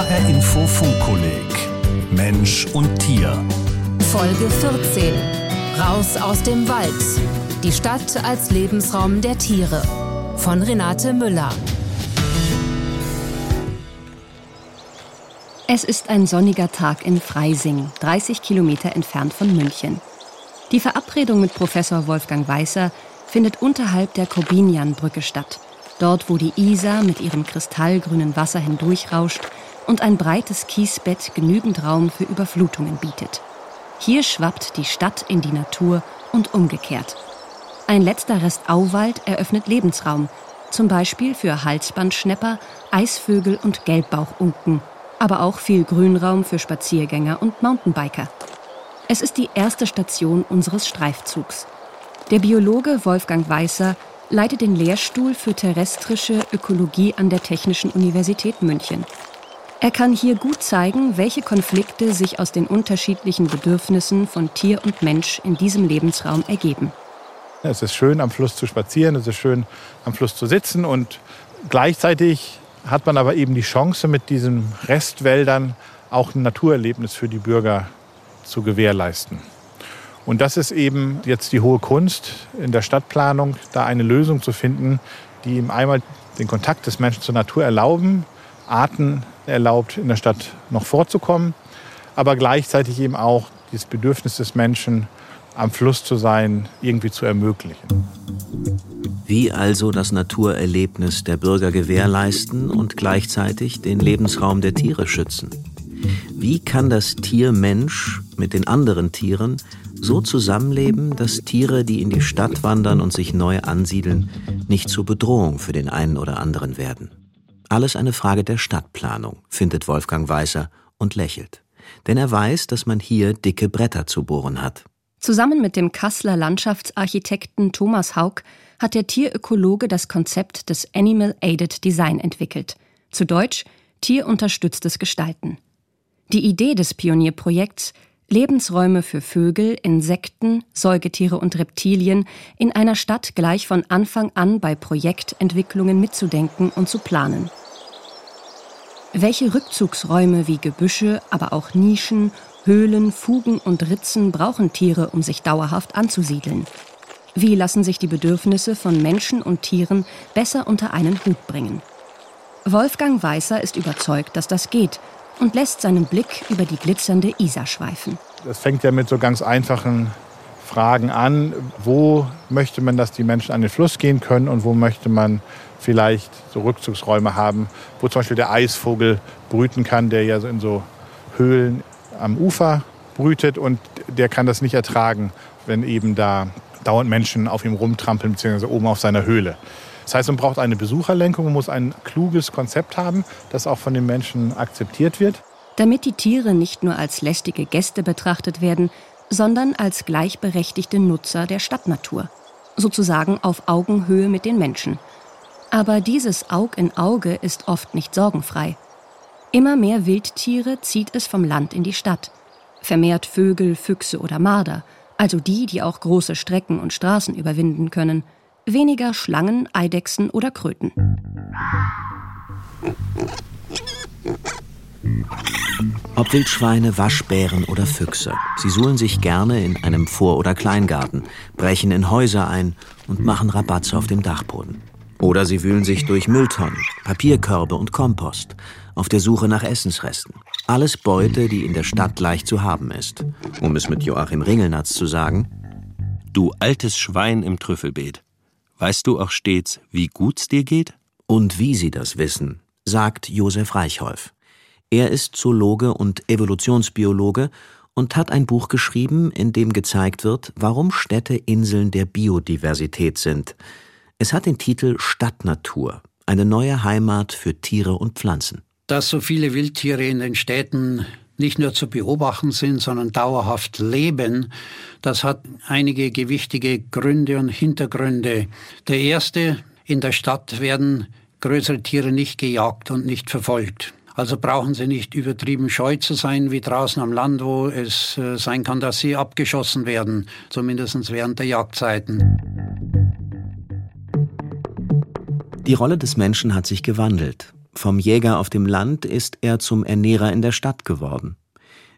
HR Info Funkkolleg Mensch und Tier. Folge 14. Raus aus dem Wald. Die Stadt als Lebensraum der Tiere. Von Renate Müller. Es ist ein sonniger Tag in Freising, 30 Kilometer entfernt von München. Die Verabredung mit Professor Wolfgang Weißer findet unterhalb der Korbinianbrücke statt. Dort, wo die Isar mit ihrem kristallgrünen Wasser hindurchrauscht und ein breites Kiesbett genügend Raum für Überflutungen bietet. Hier schwappt die Stadt in die Natur und umgekehrt. Ein letzter Rest Auwald eröffnet Lebensraum, zum Beispiel für Halsbandschnepper, Eisvögel und Gelbbauchunken, aber auch viel Grünraum für Spaziergänger und Mountainbiker. Es ist die erste Station unseres Streifzugs. Der Biologe Wolfgang Weißer leitet den Lehrstuhl für terrestrische Ökologie an der Technischen Universität München. Er kann hier gut zeigen, welche Konflikte sich aus den unterschiedlichen Bedürfnissen von Tier und Mensch in diesem Lebensraum ergeben. Es ist schön, am Fluss zu spazieren, es ist schön, am Fluss zu sitzen und gleichzeitig hat man aber eben die Chance, mit diesen Restwäldern auch ein Naturerlebnis für die Bürger zu gewährleisten. Und das ist eben jetzt die hohe Kunst in der Stadtplanung, da eine Lösung zu finden, die ihm einmal den Kontakt des Menschen zur Natur erlauben, Arten erlaubt, in der Stadt noch vorzukommen, aber gleichzeitig eben auch das Bedürfnis des Menschen, am Fluss zu sein, irgendwie zu ermöglichen. Wie also das Naturerlebnis der Bürger gewährleisten und gleichzeitig den Lebensraum der Tiere schützen? Wie kann das Tier Mensch mit den anderen Tieren so zusammenleben, dass Tiere, die in die Stadt wandern und sich neu ansiedeln, nicht zur Bedrohung für den einen oder anderen werden. Alles eine Frage der Stadtplanung, findet Wolfgang Weißer und lächelt. Denn er weiß, dass man hier dicke Bretter zu bohren hat. Zusammen mit dem Kasseler Landschaftsarchitekten Thomas Haug hat der Tierökologe das Konzept des Animal Aided Design entwickelt. Zu Deutsch tierunterstütztes Gestalten. Die Idee des Pionierprojekts Lebensräume für Vögel, Insekten, Säugetiere und Reptilien in einer Stadt gleich von Anfang an bei Projektentwicklungen mitzudenken und zu planen. Welche Rückzugsräume wie Gebüsche, aber auch Nischen, Höhlen, Fugen und Ritzen brauchen Tiere, um sich dauerhaft anzusiedeln? Wie lassen sich die Bedürfnisse von Menschen und Tieren besser unter einen Hut bringen? Wolfgang Weißer ist überzeugt, dass das geht und lässt seinen Blick über die glitzernde Isar schweifen. Das fängt ja mit so ganz einfachen Fragen an. Wo möchte man, dass die Menschen an den Fluss gehen können und wo möchte man vielleicht so Rückzugsräume haben, wo zum Beispiel der Eisvogel brüten kann, der ja in so Höhlen am Ufer brütet und der kann das nicht ertragen, wenn eben da dauernd Menschen auf ihm rumtrampeln, beziehungsweise oben auf seiner Höhle. Das heißt, man braucht eine Besucherlenkung, man muss ein kluges Konzept haben, das auch von den Menschen akzeptiert wird. Damit die Tiere nicht nur als lästige Gäste betrachtet werden, sondern als gleichberechtigte Nutzer der Stadtnatur, sozusagen auf Augenhöhe mit den Menschen. Aber dieses Aug in Auge ist oft nicht sorgenfrei. Immer mehr Wildtiere zieht es vom Land in die Stadt. Vermehrt Vögel, Füchse oder Marder, also die, die auch große Strecken und Straßen überwinden können – weniger Schlangen, Eidechsen oder Kröten. Ob Wildschweine, Waschbären oder Füchse, sie suhlen sich gerne in einem Vor- oder Kleingarten, brechen in Häuser ein und machen Rabatze auf dem Dachboden. Oder sie wühlen sich durch Mülltonnen, Papierkörbe und Kompost, auf der Suche nach Essensresten. Alles Beute, die in der Stadt leicht zu haben ist. Um es mit Joachim Ringelnatz zu sagen, Du altes Schwein im Trüffelbeet. Weißt du auch stets, wie gut's dir geht? Und wie sie das wissen, sagt Josef Reichholf. Er ist Zoologe und Evolutionsbiologe und hat ein Buch geschrieben, in dem gezeigt wird, warum Städte Inseln der Biodiversität sind. Es hat den Titel Stadtnatur, eine neue Heimat für Tiere und Pflanzen. Dass so viele Wildtiere in den Städten nicht nur zu beobachten sind, sondern dauerhaft leben, das hat einige gewichtige Gründe und Hintergründe. Der erste, in der Stadt werden größere Tiere nicht gejagt und nicht verfolgt. Also brauchen sie nicht übertrieben scheu zu sein wie draußen am Land, wo es äh, sein kann, dass sie abgeschossen werden, zumindest während der Jagdzeiten. Die Rolle des Menschen hat sich gewandelt. Vom Jäger auf dem Land ist er zum Ernährer in der Stadt geworden.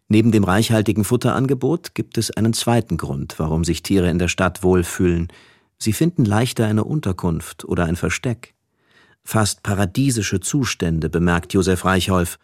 Neben dem reichhaltigen Futterangebot gibt es einen zweiten Grund, warum sich Tiere in der Stadt wohlfühlen. Sie finden leichter eine Unterkunft oder ein Versteck. Fast paradiesische Zustände, bemerkt Josef Reichholf.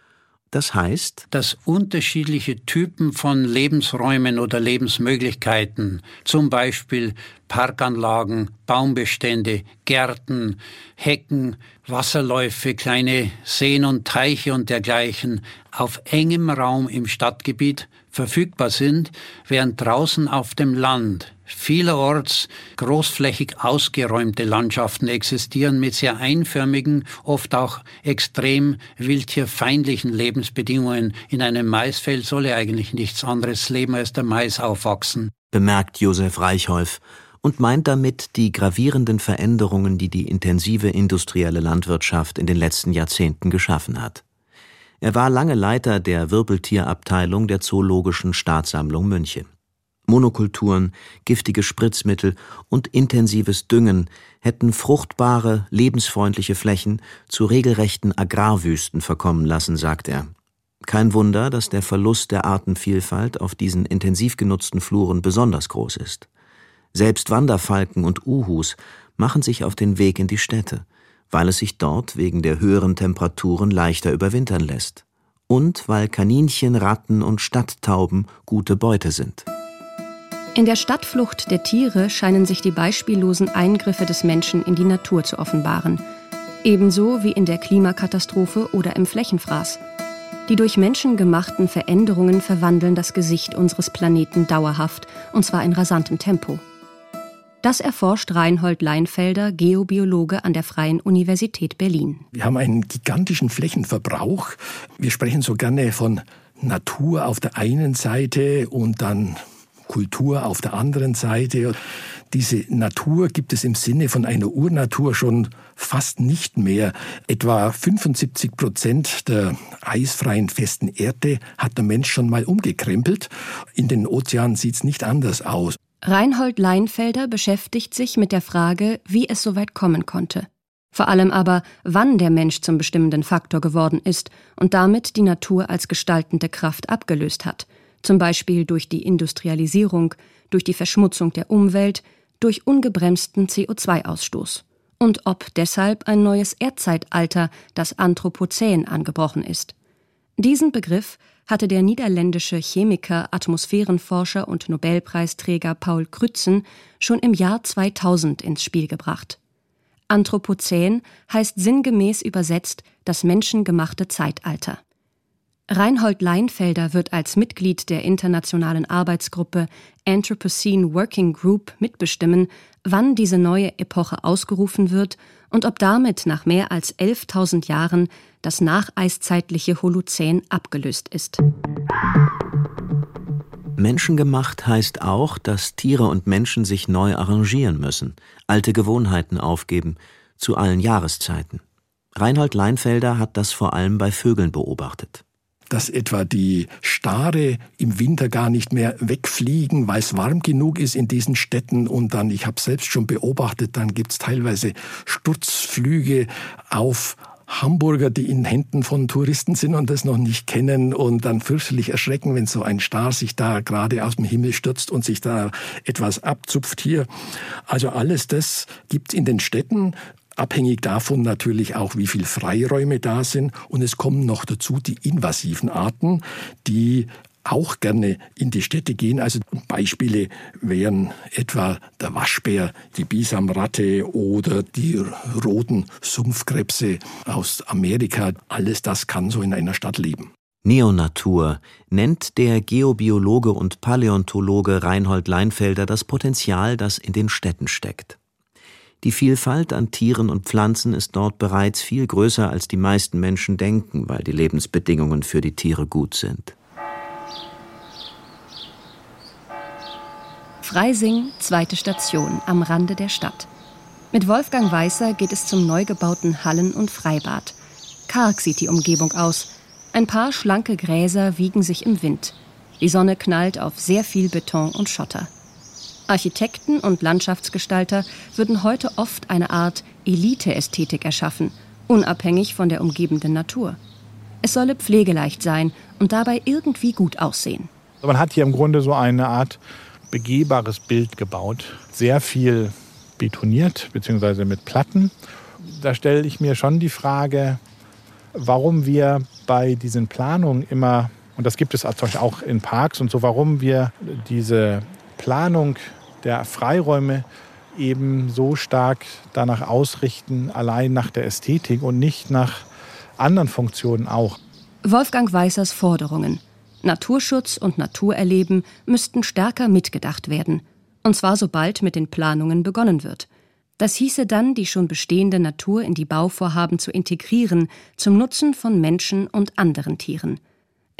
Das heißt, dass unterschiedliche Typen von Lebensräumen oder Lebensmöglichkeiten, zum Beispiel Parkanlagen, Baumbestände, Gärten, Hecken, Wasserläufe, kleine Seen und Teiche und dergleichen, auf engem Raum im Stadtgebiet verfügbar sind, während draußen auf dem Land vielerorts großflächig ausgeräumte Landschaften existieren mit sehr einförmigen, oft auch extrem wildtierfeindlichen Lebensbedingungen. In einem Maisfeld solle eigentlich nichts anderes leben als der Mais aufwachsen. Bemerkt Josef Reichholf und meint damit die gravierenden Veränderungen, die die intensive industrielle Landwirtschaft in den letzten Jahrzehnten geschaffen hat. Er war lange Leiter der Wirbeltierabteilung der Zoologischen Staatssammlung München. Monokulturen, giftige Spritzmittel und intensives Düngen hätten fruchtbare, lebensfreundliche Flächen zu regelrechten Agrarwüsten verkommen lassen, sagt er. Kein Wunder, dass der Verlust der Artenvielfalt auf diesen intensiv genutzten Fluren besonders groß ist. Selbst Wanderfalken und Uhus machen sich auf den Weg in die Städte, weil es sich dort wegen der höheren Temperaturen leichter überwintern lässt. Und weil Kaninchen, Ratten und Stadttauben gute Beute sind. In der Stadtflucht der Tiere scheinen sich die beispiellosen Eingriffe des Menschen in die Natur zu offenbaren. Ebenso wie in der Klimakatastrophe oder im Flächenfraß. Die durch Menschen gemachten Veränderungen verwandeln das Gesicht unseres Planeten dauerhaft, und zwar in rasantem Tempo. Das erforscht Reinhold Leinfelder, Geobiologe an der Freien Universität Berlin. Wir haben einen gigantischen Flächenverbrauch. Wir sprechen so gerne von Natur auf der einen Seite und dann Kultur auf der anderen Seite. Diese Natur gibt es im Sinne von einer Urnatur schon fast nicht mehr. Etwa 75 Prozent der eisfreien festen Erde hat der Mensch schon mal umgekrempelt. In den Ozeanen sieht es nicht anders aus. Reinhold Leinfelder beschäftigt sich mit der Frage, wie es so weit kommen konnte. Vor allem aber, wann der Mensch zum bestimmenden Faktor geworden ist und damit die Natur als gestaltende Kraft abgelöst hat – zum Beispiel durch die Industrialisierung, durch die Verschmutzung der Umwelt, durch ungebremsten CO2-Ausstoß. Und ob deshalb ein neues Erdzeitalter, das Anthropozän, angebrochen ist. Diesen Begriff hatte der niederländische Chemiker, Atmosphärenforscher und Nobelpreisträger Paul Crutzen schon im Jahr 2000 ins Spiel gebracht. Anthropozän heißt sinngemäß übersetzt das menschengemachte Zeitalter. Reinhold Leinfelder wird als Mitglied der internationalen Arbeitsgruppe Anthropocene Working Group mitbestimmen, wann diese neue Epoche ausgerufen wird und ob damit nach mehr als 11.000 Jahren das nacheiszeitliche Holozän abgelöst ist. Menschengemacht heißt auch, dass Tiere und Menschen sich neu arrangieren müssen, alte Gewohnheiten aufgeben, zu allen Jahreszeiten. Reinhold Leinfelder hat das vor allem bei Vögeln beobachtet dass etwa die Stare im Winter gar nicht mehr wegfliegen, weil es warm genug ist in diesen Städten. Und dann, ich habe selbst schon beobachtet, dann gibt es teilweise Sturzflüge auf Hamburger, die in Händen von Touristen sind und das noch nicht kennen und dann fürchterlich erschrecken, wenn so ein Star sich da gerade aus dem Himmel stürzt und sich da etwas abzupft hier. Also alles das gibt in den Städten Abhängig davon natürlich auch, wie viel Freiräume da sind. Und es kommen noch dazu die invasiven Arten, die auch gerne in die Städte gehen. Also Beispiele wären etwa der Waschbär, die Bisamratte oder die roten Sumpfkrebse aus Amerika. Alles das kann so in einer Stadt leben. Neonatur nennt der Geobiologe und Paläontologe Reinhold Leinfelder das Potenzial, das in den Städten steckt. Die Vielfalt an Tieren und Pflanzen ist dort bereits viel größer, als die meisten Menschen denken, weil die Lebensbedingungen für die Tiere gut sind. Freising, zweite Station, am Rande der Stadt. Mit Wolfgang Weißer geht es zum neu gebauten Hallen- und Freibad. Karg sieht die Umgebung aus. Ein paar schlanke Gräser wiegen sich im Wind. Die Sonne knallt auf sehr viel Beton und Schotter. Architekten und Landschaftsgestalter würden heute oft eine Art Elite-Ästhetik erschaffen unabhängig von der umgebenden Natur. Es solle pflegeleicht sein und dabei irgendwie gut aussehen. Man hat hier im Grunde so eine Art begehbares Bild gebaut. Sehr viel betoniert bzw. mit Platten. Da stelle ich mir schon die Frage, warum wir bei diesen Planungen immer, und das gibt es auch in Parks und so, warum wir diese Planung der Freiräume eben so stark danach ausrichten, allein nach der Ästhetik und nicht nach anderen Funktionen auch. Wolfgang Weißers Forderungen. Naturschutz und Naturerleben müssten stärker mitgedacht werden. Und zwar sobald mit den Planungen begonnen wird. Das hieße dann, die schon bestehende Natur in die Bauvorhaben zu integrieren, zum Nutzen von Menschen und anderen Tieren.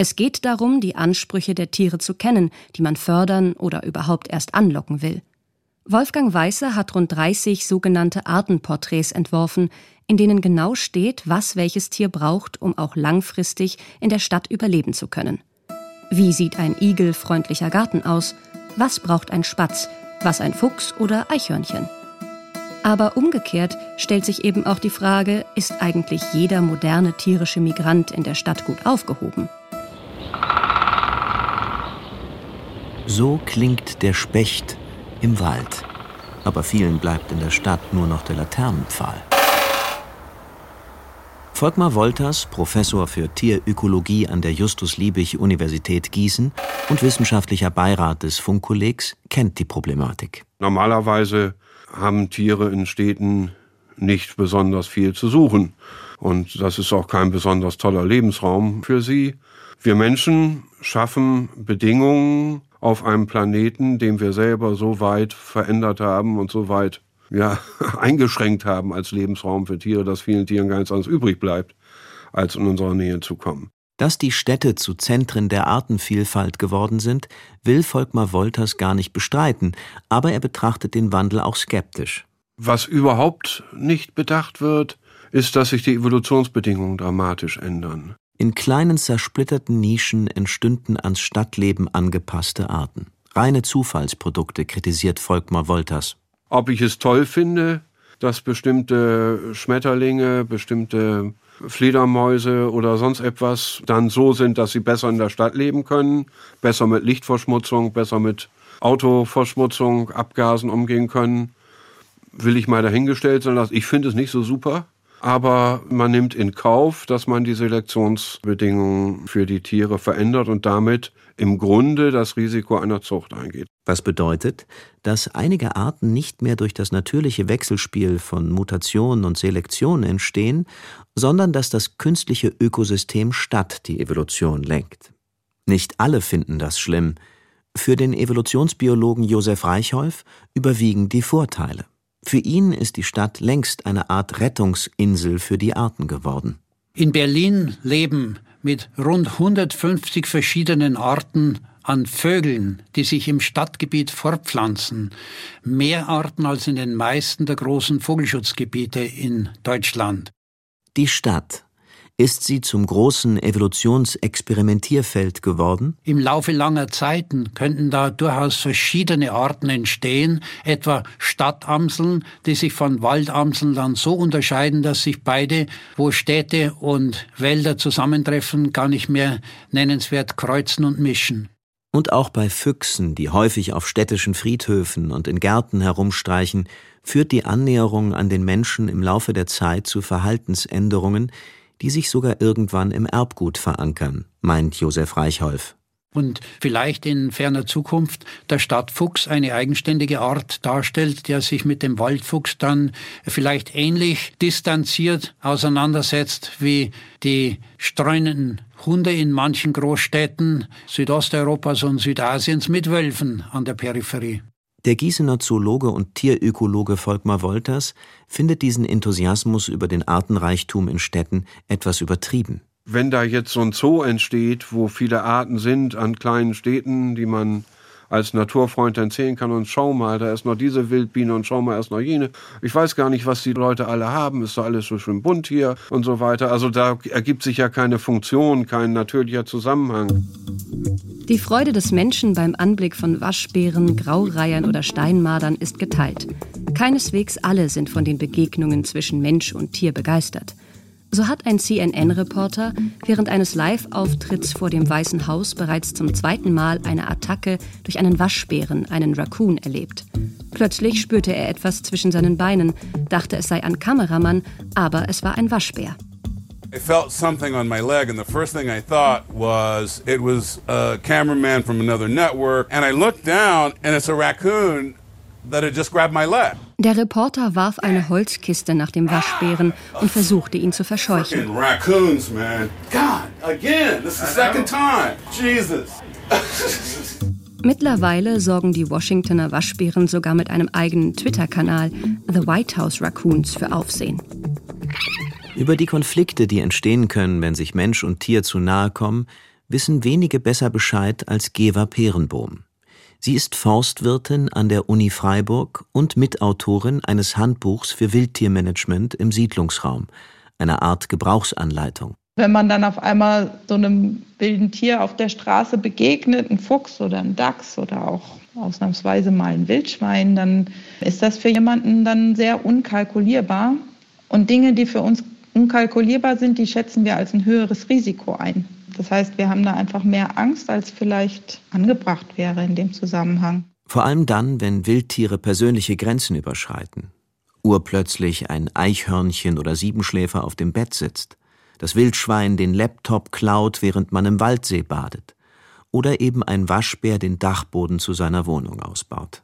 Es geht darum, die Ansprüche der Tiere zu kennen, die man fördern oder überhaupt erst anlocken will. Wolfgang Weißer hat rund 30 sogenannte Artenporträts entworfen, in denen genau steht, was welches Tier braucht, um auch langfristig in der Stadt überleben zu können. Wie sieht ein igelfreundlicher Garten aus? Was braucht ein Spatz? Was ein Fuchs oder Eichhörnchen? Aber umgekehrt stellt sich eben auch die Frage, ist eigentlich jeder moderne tierische Migrant in der Stadt gut aufgehoben? So klingt der Specht im Wald. Aber vielen bleibt in der Stadt nur noch der Laternenpfahl. Volkmar Wolters, Professor für Tierökologie an der Justus-Liebig-Universität Gießen und wissenschaftlicher Beirat des Funkkollegs, kennt die Problematik. Normalerweise haben Tiere in Städten nicht besonders viel zu suchen. Und das ist auch kein besonders toller Lebensraum für sie. Wir Menschen schaffen Bedingungen auf einem Planeten, den wir selber so weit verändert haben und so weit ja, eingeschränkt haben als Lebensraum für Tiere, dass vielen Tieren gar nichts anderes übrig bleibt, als in unserer Nähe zu kommen. Dass die Städte zu Zentren der Artenvielfalt geworden sind, will Volkmar Wolters gar nicht bestreiten, aber er betrachtet den Wandel auch skeptisch. Was überhaupt nicht bedacht wird, ist, dass sich die Evolutionsbedingungen dramatisch ändern. In kleinen zersplitterten Nischen entstünden ans Stadtleben angepasste Arten. Reine Zufallsprodukte, kritisiert Volkmar Wolters. Ob ich es toll finde, dass bestimmte Schmetterlinge, bestimmte Fledermäuse oder sonst etwas dann so sind, dass sie besser in der Stadt leben können, besser mit Lichtverschmutzung, besser mit Autoverschmutzung, Abgasen umgehen können, will ich mal dahingestellt sein lassen. Ich finde es nicht so super aber man nimmt in Kauf, dass man die Selektionsbedingungen für die Tiere verändert und damit im Grunde das Risiko einer Zucht eingeht. Was bedeutet, dass einige Arten nicht mehr durch das natürliche Wechselspiel von Mutation und Selektion entstehen, sondern dass das künstliche Ökosystem statt die Evolution lenkt. Nicht alle finden das schlimm. Für den Evolutionsbiologen Josef Reichholf überwiegen die Vorteile. Für ihn ist die Stadt längst eine Art Rettungsinsel für die Arten geworden. In Berlin leben mit rund 150 verschiedenen Arten an Vögeln, die sich im Stadtgebiet fortpflanzen, mehr Arten als in den meisten der großen Vogelschutzgebiete in Deutschland. Die Stadt ist sie zum großen Evolutionsexperimentierfeld geworden? Im Laufe langer Zeiten könnten da durchaus verschiedene Arten entstehen, etwa Stadtamseln, die sich von Waldamseln dann so unterscheiden, dass sich beide, wo Städte und Wälder zusammentreffen, gar nicht mehr nennenswert kreuzen und mischen. Und auch bei Füchsen, die häufig auf städtischen Friedhöfen und in Gärten herumstreichen, führt die Annäherung an den Menschen im Laufe der Zeit zu Verhaltensänderungen, die sich sogar irgendwann im Erbgut verankern, meint Josef Reichholf. Und vielleicht in ferner Zukunft der Stadtfuchs eine eigenständige Art darstellt, der sich mit dem Waldfuchs dann vielleicht ähnlich distanziert auseinandersetzt wie die streunenden Hunde in manchen Großstädten Südosteuropas und Südasiens mit Wölfen an der Peripherie. Der Gießener Zoologe und Tierökologe Volkmar Wolters findet diesen Enthusiasmus über den Artenreichtum in Städten etwas übertrieben. Wenn da jetzt so ein Zoo entsteht, wo viele Arten sind an kleinen Städten, die man als Naturfreund sehen kann und schau mal, da ist noch diese Wildbiene und schau mal, erst noch jene. Ich weiß gar nicht, was die Leute alle haben, ist doch alles so schön bunt hier und so weiter. Also da ergibt sich ja keine Funktion, kein natürlicher Zusammenhang. Die Freude des Menschen beim Anblick von Waschbären, Graureihern oder Steinmadern ist geteilt. Keineswegs alle sind von den Begegnungen zwischen Mensch und Tier begeistert. So hat ein CNN-Reporter während eines Live-Auftritts vor dem Weißen Haus bereits zum zweiten Mal eine Attacke durch einen Waschbären, einen Raccoon, erlebt. Plötzlich spürte er etwas zwischen seinen Beinen, dachte es sei ein Kameramann, aber es war ein Waschbär. I felt something on my leg, and the first thing I thought was it was a cameraman from another network. And I looked down, and it's a raccoon that had just grabbed my leg. Der Reporter warf eine Holzkiste nach dem Waschbären und versuchte ihn zu verscheuchen. Raccoons, man. God, again, this is the second time. Jesus. Mittlerweile sorgen die Washingtoner Waschbären sogar mit einem eigenen Twitter-Kanal, The White House Raccoons, für Aufsehen. Über die Konflikte, die entstehen können, wenn sich Mensch und Tier zu nahe kommen, wissen wenige besser Bescheid als Geva Perenbohm. Sie ist Forstwirtin an der Uni Freiburg und Mitautorin eines Handbuchs für Wildtiermanagement im Siedlungsraum, einer Art Gebrauchsanleitung. Wenn man dann auf einmal so einem wilden Tier auf der Straße begegnet, ein Fuchs oder ein Dachs oder auch ausnahmsweise mal ein Wildschwein, dann ist das für jemanden dann sehr unkalkulierbar. Und Dinge, die für uns unkalkulierbar sind, die schätzen wir als ein höheres Risiko ein. Das heißt, wir haben da einfach mehr Angst, als vielleicht angebracht wäre in dem Zusammenhang. Vor allem dann, wenn Wildtiere persönliche Grenzen überschreiten. Urplötzlich ein Eichhörnchen oder Siebenschläfer auf dem Bett sitzt, das Wildschwein den Laptop klaut, während man im Waldsee badet. Oder eben ein Waschbär den Dachboden zu seiner Wohnung ausbaut.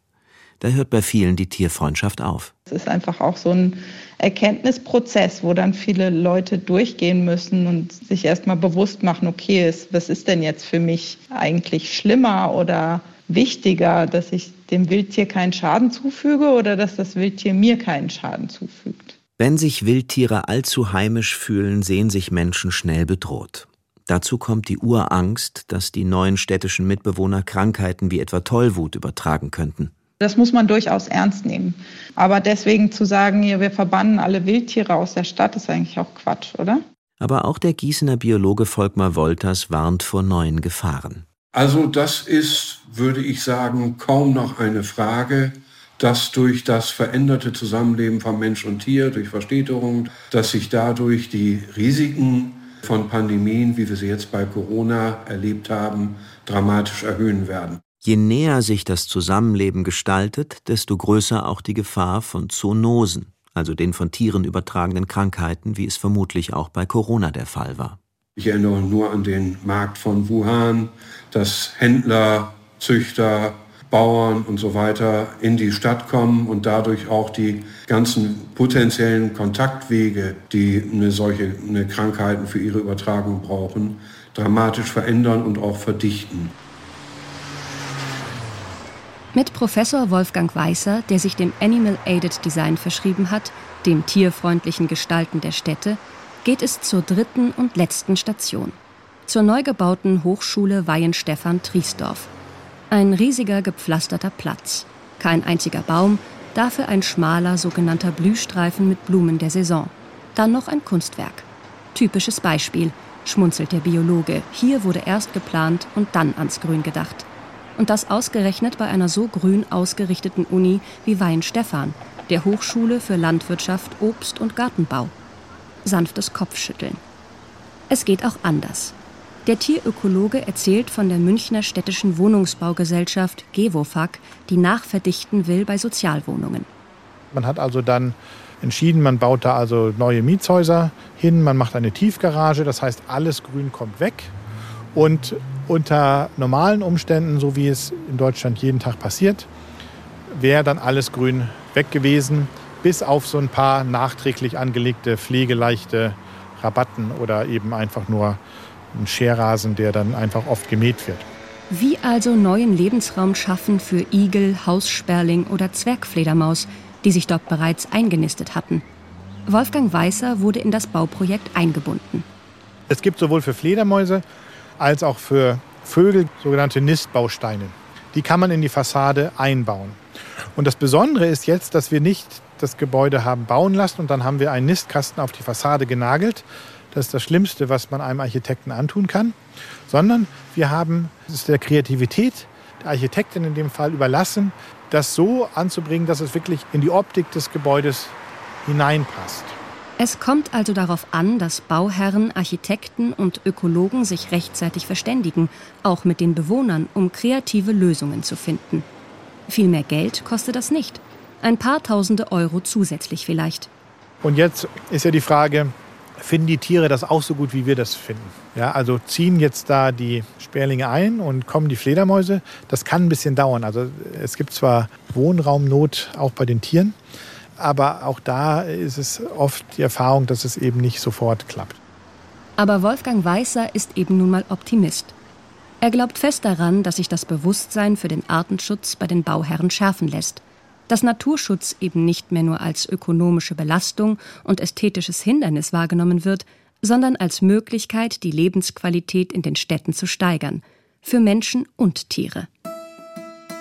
Da hört bei vielen die Tierfreundschaft auf. Es ist einfach auch so ein Erkenntnisprozess, wo dann viele Leute durchgehen müssen und sich erstmal bewusst machen, okay, was ist denn jetzt für mich eigentlich schlimmer oder wichtiger, dass ich dem Wildtier keinen Schaden zufüge oder dass das Wildtier mir keinen Schaden zufügt. Wenn sich Wildtiere allzu heimisch fühlen, sehen sich Menschen schnell bedroht. Dazu kommt die Urangst, dass die neuen städtischen Mitbewohner Krankheiten wie etwa Tollwut übertragen könnten. Das muss man durchaus ernst nehmen. Aber deswegen zu sagen, hier, wir verbannen alle Wildtiere aus der Stadt, ist eigentlich auch Quatsch, oder? Aber auch der Gießener Biologe Volkmar Wolters warnt vor neuen Gefahren. Also das ist, würde ich sagen, kaum noch eine Frage, dass durch das veränderte Zusammenleben von Mensch und Tier, durch Verstädterung, dass sich dadurch die Risiken von Pandemien, wie wir sie jetzt bei Corona erlebt haben, dramatisch erhöhen werden. Je näher sich das Zusammenleben gestaltet, desto größer auch die Gefahr von Zoonosen, also den von Tieren übertragenen Krankheiten, wie es vermutlich auch bei Corona der Fall war. Ich erinnere nur an den Markt von Wuhan, dass Händler, Züchter, Bauern und so weiter in die Stadt kommen und dadurch auch die ganzen potenziellen Kontaktwege, die eine solche eine Krankheiten für ihre Übertragung brauchen, dramatisch verändern und auch verdichten. Mit Professor Wolfgang Weißer, der sich dem Animal Aided Design verschrieben hat, dem tierfreundlichen Gestalten der Städte, geht es zur dritten und letzten Station. Zur neu gebauten Hochschule Weihenstephan-Triesdorf. Ein riesiger gepflasterter Platz. Kein einziger Baum, dafür ein schmaler sogenannter Blühstreifen mit Blumen der Saison. Dann noch ein Kunstwerk. Typisches Beispiel, schmunzelt der Biologe. Hier wurde erst geplant und dann ans Grün gedacht. Und das ausgerechnet bei einer so grün ausgerichteten Uni wie Weinstefan, der Hochschule für Landwirtschaft, Obst und Gartenbau. Sanftes Kopfschütteln. Es geht auch anders. Der Tierökologe erzählt von der Münchner städtischen Wohnungsbaugesellschaft Gewofag, die nachverdichten will bei Sozialwohnungen. Man hat also dann entschieden, man baut da also neue Mietshäuser hin, man macht eine Tiefgarage, das heißt alles Grün kommt weg und unter normalen Umständen, so wie es in Deutschland jeden Tag passiert, wäre dann alles grün weg gewesen, bis auf so ein paar nachträglich angelegte pflegeleichte Rabatten oder eben einfach nur ein Scherrasen, der dann einfach oft gemäht wird. Wie also neuen Lebensraum schaffen für Igel, Haussperling oder Zwergfledermaus, die sich dort bereits eingenistet hatten? Wolfgang Weißer wurde in das Bauprojekt eingebunden. Es gibt sowohl für Fledermäuse als auch für Vögel sogenannte Nistbausteine. Die kann man in die Fassade einbauen. Und das Besondere ist jetzt, dass wir nicht das Gebäude haben bauen lassen und dann haben wir einen Nistkasten auf die Fassade genagelt. Das ist das Schlimmste, was man einem Architekten antun kann. Sondern wir haben es der Kreativität der Architektin in dem Fall überlassen, das so anzubringen, dass es wirklich in die Optik des Gebäudes hineinpasst. Es kommt also darauf an, dass Bauherren, Architekten und Ökologen sich rechtzeitig verständigen, auch mit den Bewohnern, um kreative Lösungen zu finden. Viel mehr Geld kostet das nicht. Ein paar tausende Euro zusätzlich vielleicht. Und jetzt ist ja die Frage, finden die Tiere das auch so gut, wie wir das finden? Ja, also ziehen jetzt da die Sperlinge ein und kommen die Fledermäuse. Das kann ein bisschen dauern. Also es gibt zwar Wohnraumnot auch bei den Tieren, aber auch da ist es oft die Erfahrung, dass es eben nicht sofort klappt. Aber Wolfgang Weißer ist eben nun mal Optimist. Er glaubt fest daran, dass sich das Bewusstsein für den Artenschutz bei den Bauherren schärfen lässt. Dass Naturschutz eben nicht mehr nur als ökonomische Belastung und ästhetisches Hindernis wahrgenommen wird, sondern als Möglichkeit, die Lebensqualität in den Städten zu steigern. Für Menschen und Tiere.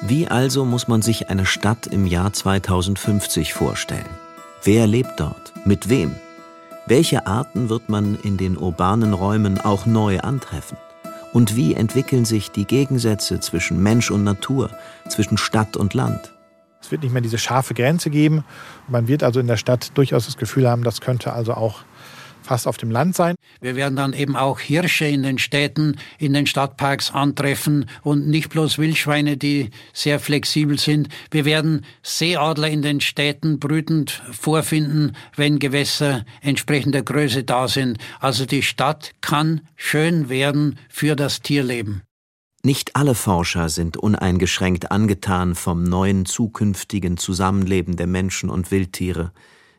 Wie also muss man sich eine Stadt im Jahr 2050 vorstellen? Wer lebt dort? Mit wem? Welche Arten wird man in den urbanen Räumen auch neu antreffen? Und wie entwickeln sich die Gegensätze zwischen Mensch und Natur, zwischen Stadt und Land? Es wird nicht mehr diese scharfe Grenze geben. Man wird also in der Stadt durchaus das Gefühl haben, das könnte also auch fast auf dem Land sein. Wir werden dann eben auch Hirsche in den Städten, in den Stadtparks antreffen und nicht bloß Wildschweine, die sehr flexibel sind. Wir werden Seeadler in den Städten brütend vorfinden, wenn Gewässer entsprechender Größe da sind. Also die Stadt kann schön werden für das Tierleben. Nicht alle Forscher sind uneingeschränkt angetan vom neuen zukünftigen Zusammenleben der Menschen und Wildtiere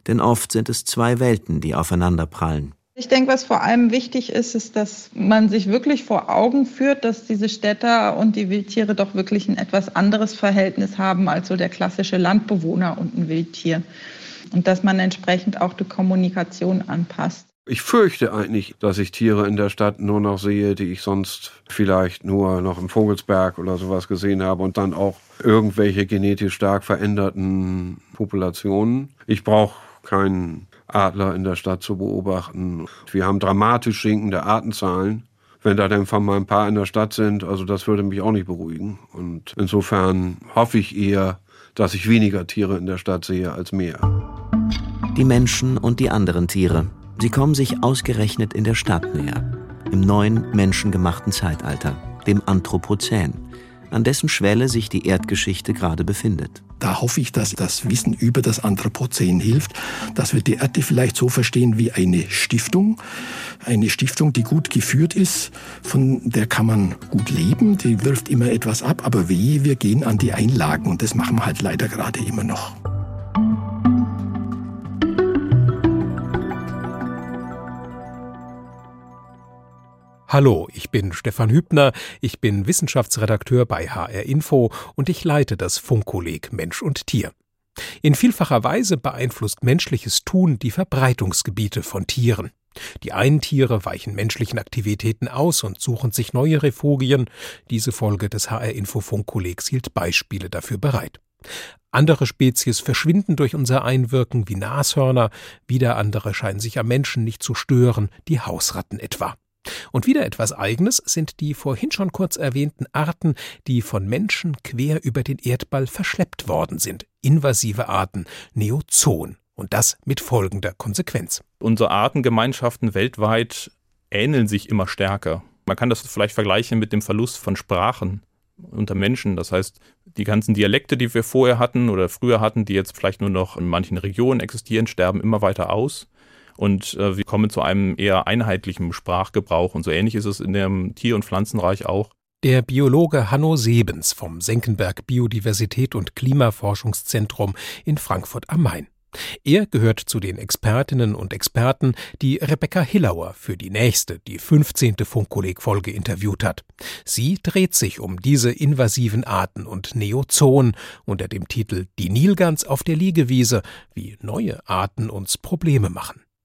denn oft sind es zwei Welten, die aufeinanderprallen. Ich denke, was vor allem wichtig ist, ist, dass man sich wirklich vor Augen führt, dass diese Städter und die Wildtiere doch wirklich ein etwas anderes Verhältnis haben als so der klassische Landbewohner und ein Wildtier. Und dass man entsprechend auch die Kommunikation anpasst. Ich fürchte eigentlich, dass ich Tiere in der Stadt nur noch sehe, die ich sonst vielleicht nur noch im Vogelsberg oder sowas gesehen habe und dann auch irgendwelche genetisch stark veränderten Populationen. Ich brauche keinen Adler in der Stadt zu beobachten. Wir haben dramatisch sinkende Artenzahlen. Wenn da dann von mal ein paar in der Stadt sind, also das würde mich auch nicht beruhigen. Und insofern hoffe ich eher, dass ich weniger Tiere in der Stadt sehe als mehr. Die Menschen und die anderen Tiere. Sie kommen sich ausgerechnet in der Stadt näher. Im neuen menschengemachten Zeitalter, dem Anthropozän an dessen Schwelle sich die Erdgeschichte gerade befindet. Da hoffe ich, dass das Wissen über das Anthropozän hilft, dass wir die Erde vielleicht so verstehen wie eine Stiftung. Eine Stiftung, die gut geführt ist, von der kann man gut leben, die wirft immer etwas ab, aber weh, wir gehen an die Einlagen und das machen wir halt leider gerade immer noch. Hallo, ich bin Stefan Hübner, ich bin Wissenschaftsredakteur bei HR Info und ich leite das Funkkolleg Mensch und Tier. In vielfacher Weise beeinflusst menschliches Tun die Verbreitungsgebiete von Tieren. Die einen Tiere weichen menschlichen Aktivitäten aus und suchen sich neue Refugien. Diese Folge des HR Info Funkkollegs hielt Beispiele dafür bereit. Andere Spezies verschwinden durch unser Einwirken wie Nashörner, wieder andere scheinen sich am Menschen nicht zu stören, die Hausratten etwa. Und wieder etwas Eigenes sind die vorhin schon kurz erwähnten Arten, die von Menschen quer über den Erdball verschleppt worden sind. Invasive Arten, Neozoen. Und das mit folgender Konsequenz. Unsere Artengemeinschaften weltweit ähneln sich immer stärker. Man kann das vielleicht vergleichen mit dem Verlust von Sprachen unter Menschen. Das heißt, die ganzen Dialekte, die wir vorher hatten oder früher hatten, die jetzt vielleicht nur noch in manchen Regionen existieren, sterben immer weiter aus und äh, wir kommen zu einem eher einheitlichen Sprachgebrauch. Und so ähnlich ist es in dem Tier- und Pflanzenreich auch. Der Biologe Hanno Sebens vom Senckenberg Biodiversität und Klimaforschungszentrum in Frankfurt am Main. Er gehört zu den Expertinnen und Experten, die Rebecca Hillauer für die nächste, die 15. Funkkolleg-Folge interviewt hat. Sie dreht sich um diese invasiven Arten und Neozoen unter dem Titel Die Nilgans auf der Liegewiese, wie neue Arten uns Probleme machen.